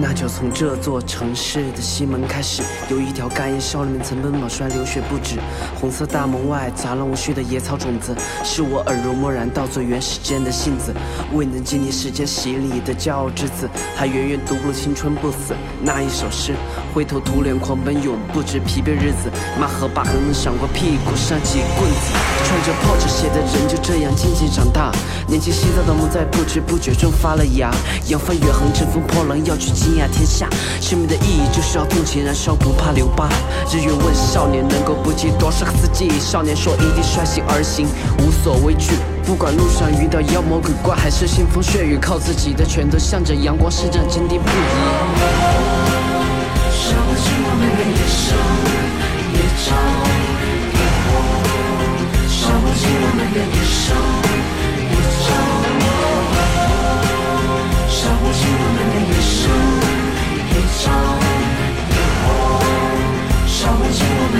那就从这座城市的西门开始，有一条干叶少年们曾奔跑，摔流血不止。红色大门外杂乱无序的野草种子，是我耳濡目染到最原始间的性子。未能经历时间洗礼的骄傲之子，还远远读不青春不死那一首诗。灰头土脸狂奔，永不知疲惫日子。马和疤痕闪过屁股上几棍子，穿着破纸鞋的人就这样渐渐长大。年轻心脏的梦在不知不觉中发了芽，扬帆远航，乘风破浪，要去惊讶天下。生命的意义就是要纵情燃烧，不怕留疤。日月问少年能够不计多少个四季，少年说一定率性而行，无所畏惧。不管路上遇到妖魔鬼怪，还是腥风血雨，靠自己的拳头向着阳光施展，坚定不移。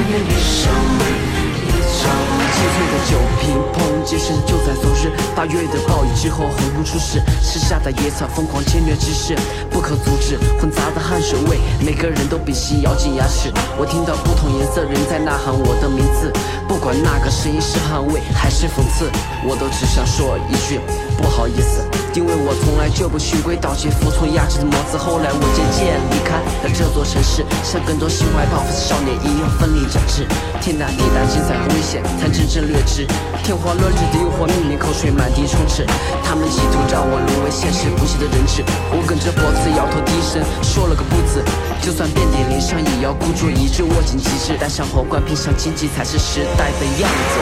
尽我们的野兽，野照。清脆的酒瓶碰击声就在昨日。八月的暴雨之后，横空出世，吃下的野草疯狂侵略之势不可阻止，混杂的汗水味，每个人都屏息咬紧牙齿。我听到不同颜色人在呐喊我的名字，声音是捍卫还是讽刺，我都只想说一句不好意思，因为我从来就不循规蹈矩，服从压制的模子。后来我渐渐离开了这座城市，像更多心怀抱负的少年一样奋力展翅。天大地大，精彩和危险才真正略知。天花乱坠的诱惑，命令口水满地充斥。他们企图让我沦为现实不懈的人质。我梗着脖子，摇头低声，说了个不字。就算遍体鳞伤，也要孤注一掷，握紧旗帜，戴上皇冠，披上荆棘，才是时代的样子。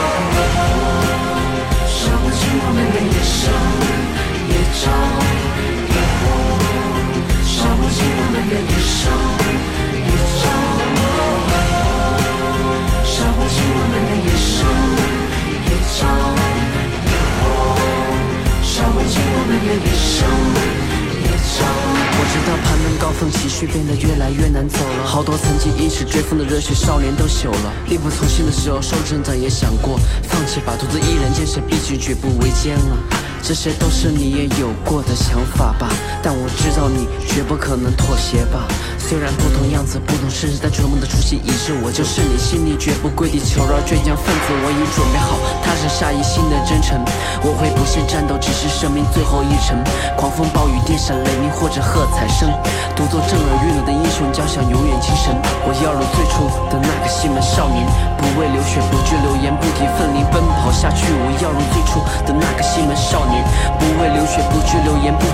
攀登高峰，情绪变得越来越难走了。好多曾经一起追风的热血少年都朽了。力不从心的时候，受成长也想过放弃吧，独自一人坚持，毕竟举步维艰了。这些都是你也有过的想法吧，但我知道你绝不可能妥协吧。虽然不同样子，不同身世，但追梦的初心一致。我就是你心里绝不跪地求饶倔强分子。我已准备好踏上下一新的征程，我会不懈战斗，直至生命最后一程。狂风暴雨、电闪雷鸣或者喝彩声，独坐震耳欲聋的英雄交响，永远精神。我要如最初的那个西门少年，不畏流血，不惧流言，不敌奋力奔跑下去。我要如最初的那个西门少年，不畏流血，不惧流言，不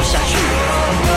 活下去。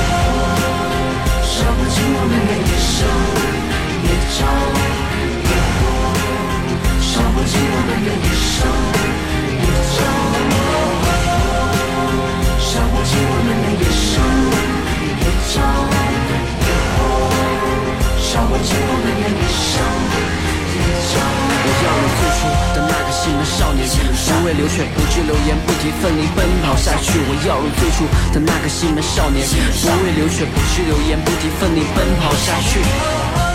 西门少，不畏流血，不惧流言，不提奋力奔跑下去。我要如最初的那个西门少年，不畏流血，不惧流言，不提奋力奔跑下去。